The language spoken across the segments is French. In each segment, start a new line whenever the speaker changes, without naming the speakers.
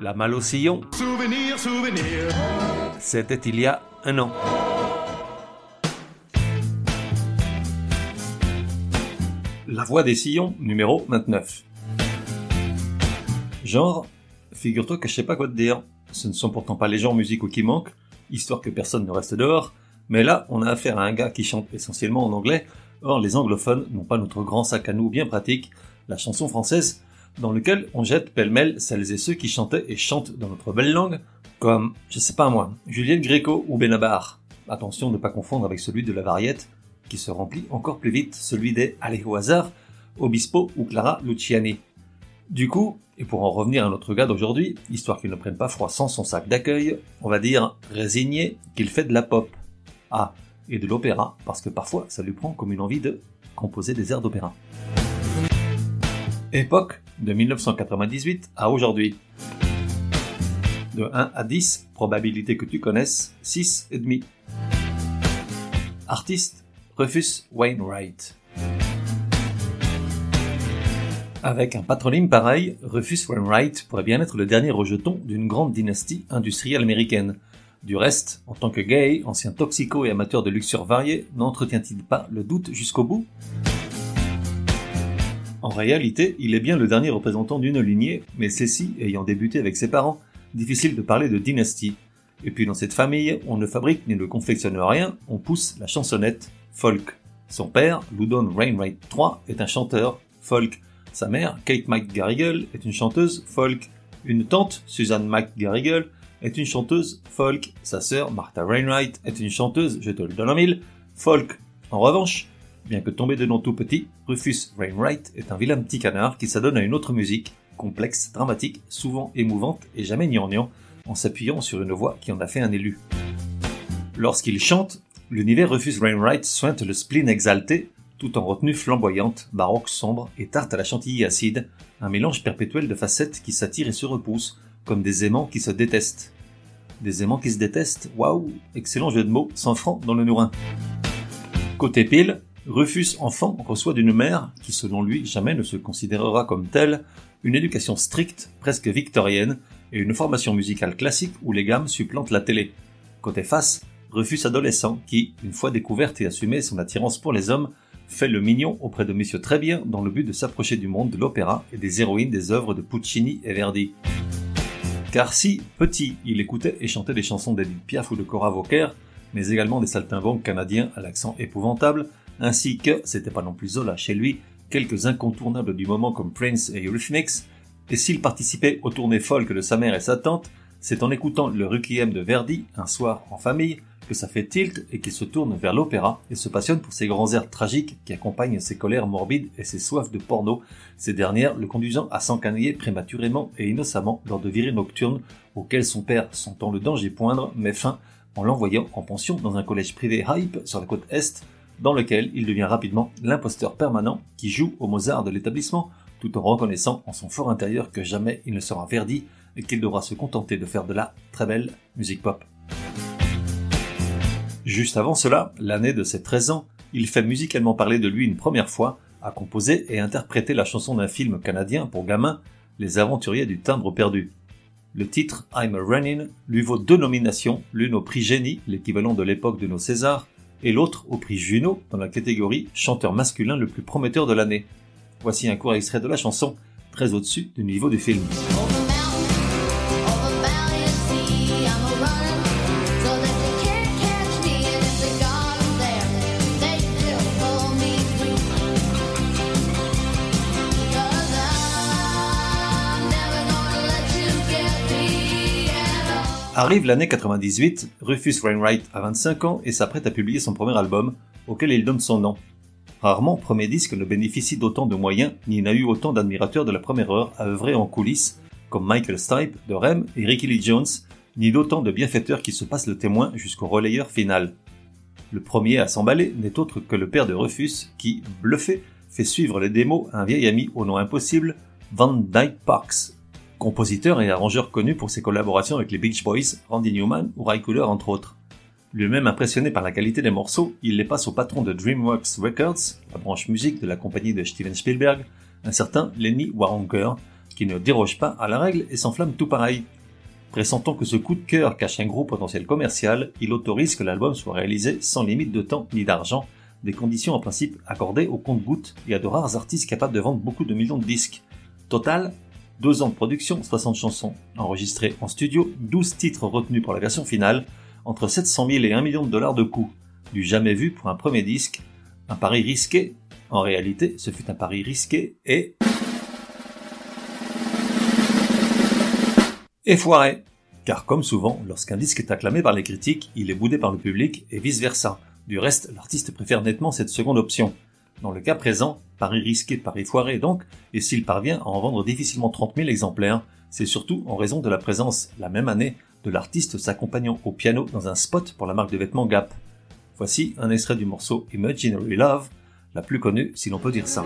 La malle au sillon,
Souvenir, souvenir.
c'était il y a un an. La voix des sillons, numéro 29. Genre, figure-toi que je sais pas quoi te dire. Ce ne sont pourtant pas les genres musicaux qui manquent, histoire que personne ne reste dehors, mais là, on a affaire à un gars qui chante essentiellement en anglais, or les anglophones n'ont pas notre grand sac à nous bien pratique, la chanson française, dans lequel on jette pêle-mêle celles et ceux qui chantaient et chantent dans notre belle langue, comme, je sais pas moi, Juliette Gréco ou Benabar. Attention de ne pas confondre avec celui de la variette, qui se remplit encore plus vite, celui des Allez au hasard, Obispo ou Clara Luciani. Du coup, et pour en revenir à notre gars d'aujourd'hui, histoire qu'il ne prenne pas froid sans son sac d'accueil, on va dire résigné qu'il fait de la pop. Ah, et de l'opéra, parce que parfois ça lui prend comme une envie de composer des airs d'opéra. Époque de 1998 à aujourd'hui. De 1 à 10, probabilité que tu connaisses, 6 et demi. Artiste, Rufus Wainwright. Avec un patronyme pareil, Rufus Wainwright pourrait bien être le dernier rejeton d'une grande dynastie industrielle américaine. Du reste, en tant que gay, ancien toxico et amateur de luxure variée, n'entretient-il pas le doute jusqu'au bout? En réalité, il est bien le dernier représentant d'une lignée, mais celle-ci ayant débuté avec ses parents, difficile de parler de dynastie. Et puis dans cette famille, on ne fabrique ni ne confectionne rien, on pousse la chansonnette folk. Son père, Loudon Wainwright III, est un chanteur folk. Sa mère, Kate McGarrigle, est une chanteuse folk. Une tante, Suzanne McGarrigle, est une chanteuse folk. Sa sœur, Martha Wainwright, est une chanteuse, je te le donne en mille, folk. En revanche, bien que tombé de nom tout petit, Rufus Wainwright est un vilain petit canard qui s'adonne à une autre musique, complexe, dramatique, souvent émouvante et jamais gnangnan, en s'appuyant sur une voix qui en a fait un élu. Lorsqu'il chante, l'univers Rufus Wainwright sointe le spleen exalté, tout en retenue flamboyante, baroque sombre et tarte à la chantilly acide, un mélange perpétuel de facettes qui s'attirent et se repoussent, comme des aimants qui se détestent. Des aimants qui se détestent, waouh, excellent jeu de mots, sans franc dans le nourrin. Côté pile, Rufus enfant reçoit d'une mère, qui selon lui jamais ne se considérera comme telle, une éducation stricte, presque victorienne, et une formation musicale classique où les gammes supplantent la télé. Côté face, Rufus adolescent qui, une fois découverte et assumé son attirance pour les hommes, fait le mignon auprès de Monsieur Bien dans le but de s'approcher du monde de l'opéra et des héroïnes des œuvres de Puccini et Verdi. Car si, petit, il écoutait et chantait des chansons d'Edith Piaf ou de Cora Vauquer, mais également des saltimbanques canadiens à l'accent épouvantable, ainsi que, c'était pas non plus Zola chez lui, quelques incontournables du moment comme Prince et Eurythmics, et s'il participait aux tournées folk de sa mère et sa tante, c'est en écoutant le Requiem de Verdi, un soir en famille, que ça fait tilt et qu'il se tourne vers l'opéra et se passionne pour ces grands airs tragiques qui accompagnent ses colères morbides et ses soifs de porno, ces dernières le conduisant à s'encanailler prématurément et innocemment lors de virées nocturnes auxquelles son père, sentant le danger poindre, met fin en l'envoyant en pension dans un collège privé hype sur la côte est, dans lequel il devient rapidement l'imposteur permanent qui joue au Mozart de l'établissement, tout en reconnaissant en son fort intérieur que jamais il ne sera Verdi et qu'il devra se contenter de faire de la très belle musique pop. Juste avant cela, l'année de ses 13 ans, il fait musicalement parler de lui une première fois, a composé et interprété la chanson d'un film canadien pour gamins, Les Aventuriers du Timbre Perdu. Le titre I'm a Running lui vaut deux nominations, l'une au prix Génie, l'équivalent de l'époque de nos Césars, et l'autre au prix Juno dans la catégorie chanteur masculin le plus prometteur de l'année. Voici un court extrait de la chanson, très au-dessus du niveau du film. Arrive l'année 98, Rufus Wainwright a 25 ans et s'apprête à publier son premier album, auquel il donne son nom. Rarement premier disque ne bénéficie d'autant de moyens, ni n'a eu autant d'admirateurs de la première heure à œuvrer en coulisses, comme Michael Stipe de Rem et Ricky Lee Jones, ni d'autant de bienfaiteurs qui se passent le témoin jusqu'au relayeur final. Le premier à s'emballer n'est autre que le père de Rufus qui, bluffé, fait suivre les démos à un vieil ami au nom impossible, Van Dyke Parks, compositeur et arrangeur connu pour ses collaborations avec les Beach Boys, Randy Newman ou Cooder entre autres. Lui-même impressionné par la qualité des morceaux, il les passe au patron de DreamWorks Records, la branche musique de la compagnie de Steven Spielberg, un certain Lenny Waronker, qui ne déroge pas à la règle et s'enflamme tout pareil. Pressentant que ce coup de cœur cache un gros potentiel commercial, il autorise que l'album soit réalisé sans limite de temps ni d'argent, des conditions en principe accordées au compte-gouttes et à de rares artistes capables de vendre beaucoup de millions de disques. Total, deux ans de production, 60 chansons enregistrées en studio, 12 titres retenus pour la version finale, entre 700 000 et 1 million de dollars de coûts. Du jamais vu pour un premier disque, un pari risqué. En réalité, ce fut un pari risqué et... et foiré. Car comme souvent, lorsqu'un disque est acclamé par les critiques, il est boudé par le public et vice versa. Du reste, l'artiste préfère nettement cette seconde option. Dans le cas présent, pari risqué, pari foiré donc, et s'il parvient à en vendre difficilement 30 000 exemplaires, c'est surtout en raison de la présence, la même année, de l'artiste s'accompagnant au piano dans un spot pour la marque de vêtements Gap. Voici un extrait du morceau Imaginary Love, la plus connue si l'on peut dire ça.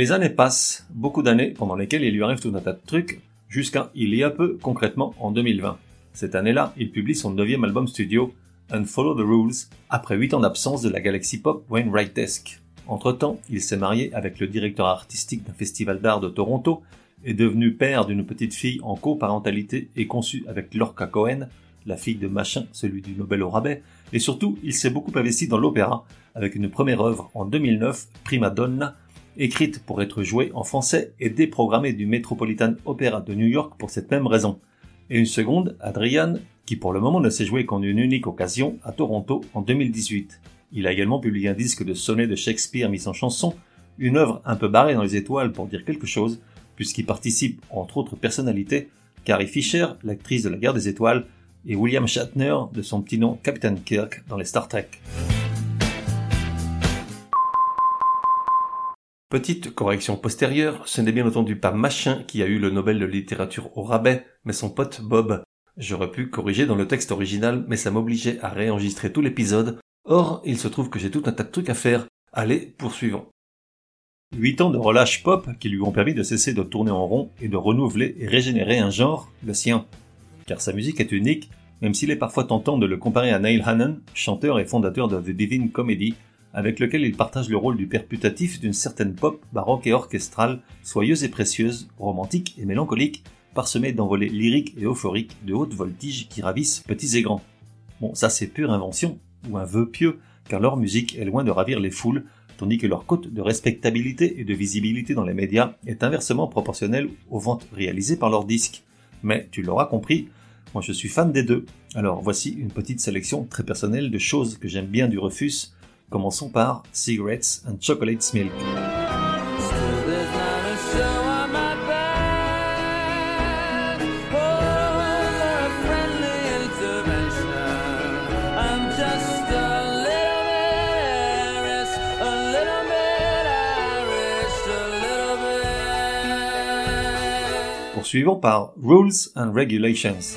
Les années passent, beaucoup d'années pendant lesquelles il lui arrive tout un tas de trucs, jusqu'à il y a peu, concrètement en 2020. Cette année-là, il publie son neuvième album studio, Unfollow the Rules, après huit ans d'absence de la galaxie pop Wainwrightesque. Entre-temps, il s'est marié avec le directeur artistique d'un festival d'art de Toronto, est devenu père d'une petite fille en coparentalité et conçu avec Lorca Cohen, la fille de Machin, celui du Nobel au rabais, et surtout, il s'est beaucoup investi dans l'opéra, avec une première œuvre en 2009, Prima Donna, écrite pour être jouée en français et déprogrammée du Metropolitan Opera de New York pour cette même raison. Et une seconde, Adrian, qui pour le moment ne s'est joué qu'en une unique occasion à Toronto en 2018. Il a également publié un disque de sonnets de Shakespeare mis en chanson, une œuvre un peu barrée dans les étoiles pour dire quelque chose, puisqu'il participe, entre autres personnalités, Carrie Fisher, l'actrice de la guerre des étoiles, et William Shatner, de son petit nom Captain Kirk dans les Star Trek. Petite correction postérieure, ce n'est bien entendu pas Machin qui a eu le Nobel de littérature au rabais, mais son pote Bob. J'aurais pu corriger dans le texte original, mais ça m'obligeait à réenregistrer tout l'épisode. Or, il se trouve que j'ai tout un tas de trucs à faire. Allez, poursuivons. Huit ans de relâche pop qui lui ont permis de cesser de tourner en rond et de renouveler et régénérer un genre, le sien. Car sa musique est unique, même s'il est parfois tentant de le comparer à Neil Hannon, chanteur et fondateur de The Divine Comedy, avec lequel il partage le rôle du père putatif d'une certaine pop baroque et orchestrale, soyeuse et précieuse, romantique et mélancolique, parsemée d'envolées lyriques et euphoriques de haute voltige qui ravissent petits et grands. Bon, ça c'est pure invention, ou un vœu pieux, car leur musique est loin de ravir les foules, tandis que leur cote de respectabilité et de visibilité dans les médias est inversement proportionnelle aux ventes réalisées par leurs disques. Mais tu l'auras compris, moi je suis fan des deux. Alors voici une petite sélection très personnelle de choses que j'aime bien du Refus, Commençons par Cigarettes and Chocolate Milk. Poursuivons par Rules and Regulations.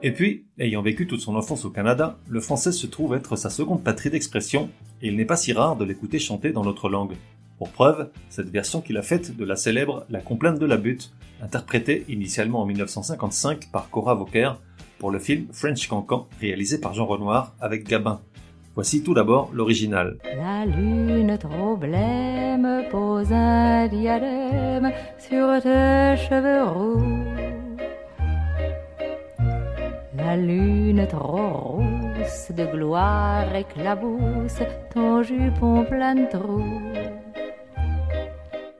Et puis, ayant vécu toute son enfance au Canada, le français se trouve être sa seconde patrie d'expression, et il n'est pas si rare de l'écouter chanter dans notre langue. Pour preuve, cette version qu'il a faite de la célèbre La complainte de la butte, interprétée initialement en 1955 par Cora Vauquer pour le film French Cancan réalisé par Jean Renoir avec Gabin. Voici tout d'abord l'original.
La lune trop blême pose un diadème sur tes cheveux roux. La lune trop rousse de gloire éclabousse ton jupon plein de trous.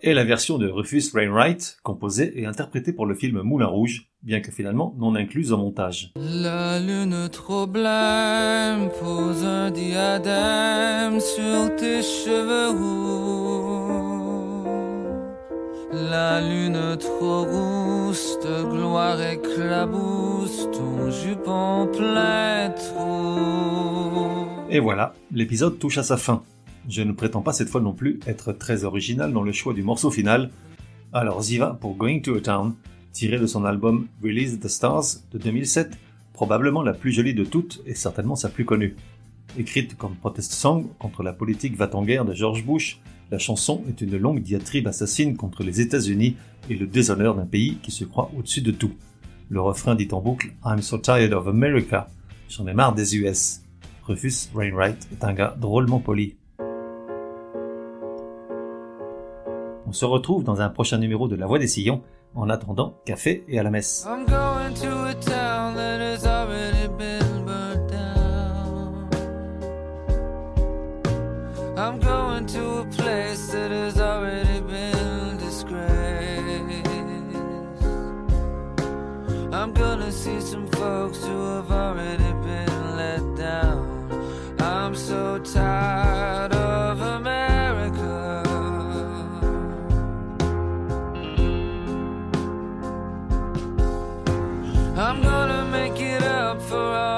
et la version de Rufus Wainwright, composée et interprétée pour le film Moulin Rouge, bien que finalement non incluse au montage.
La lune trop blême pose un diadème sur tes cheveux roux. La lune trop gloire éclabousse ton jupon.
Et voilà, l'épisode touche à sa fin. Je ne prétends pas cette fois non plus être très original dans le choix du morceau final. Alors Ziva pour Going to a Town, tiré de son album Release the Stars de 2007, probablement la plus jolie de toutes et certainement sa plus connue. Écrite comme protest song contre la politique va-t-en-guerre de George Bush, la chanson est une longue diatribe assassine contre les États-Unis et le déshonneur d'un pays qui se croit au-dessus de tout. Le refrain dit en boucle I'm so tired of America, j'en ai marre des US. Rufus Wainwright est un gars drôlement poli. On se retrouve dans un prochain numéro de La Voix des Sillons. En attendant, café et à la messe.
I'm gonna make it up for all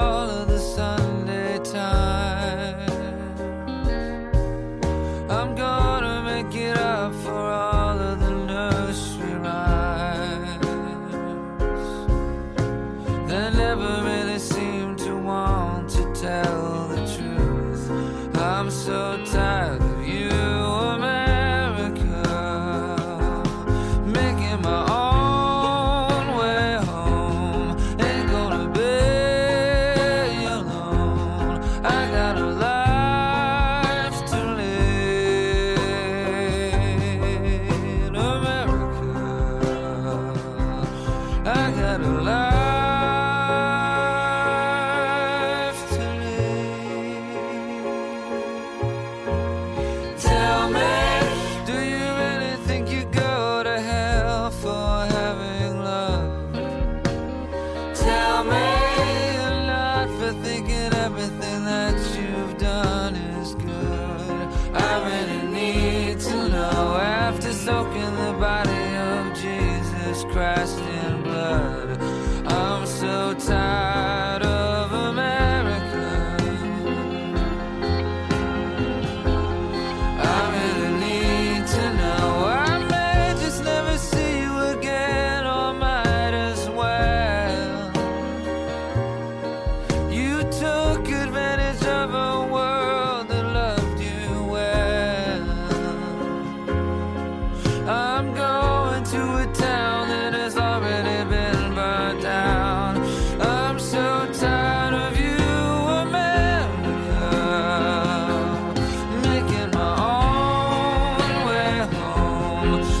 What's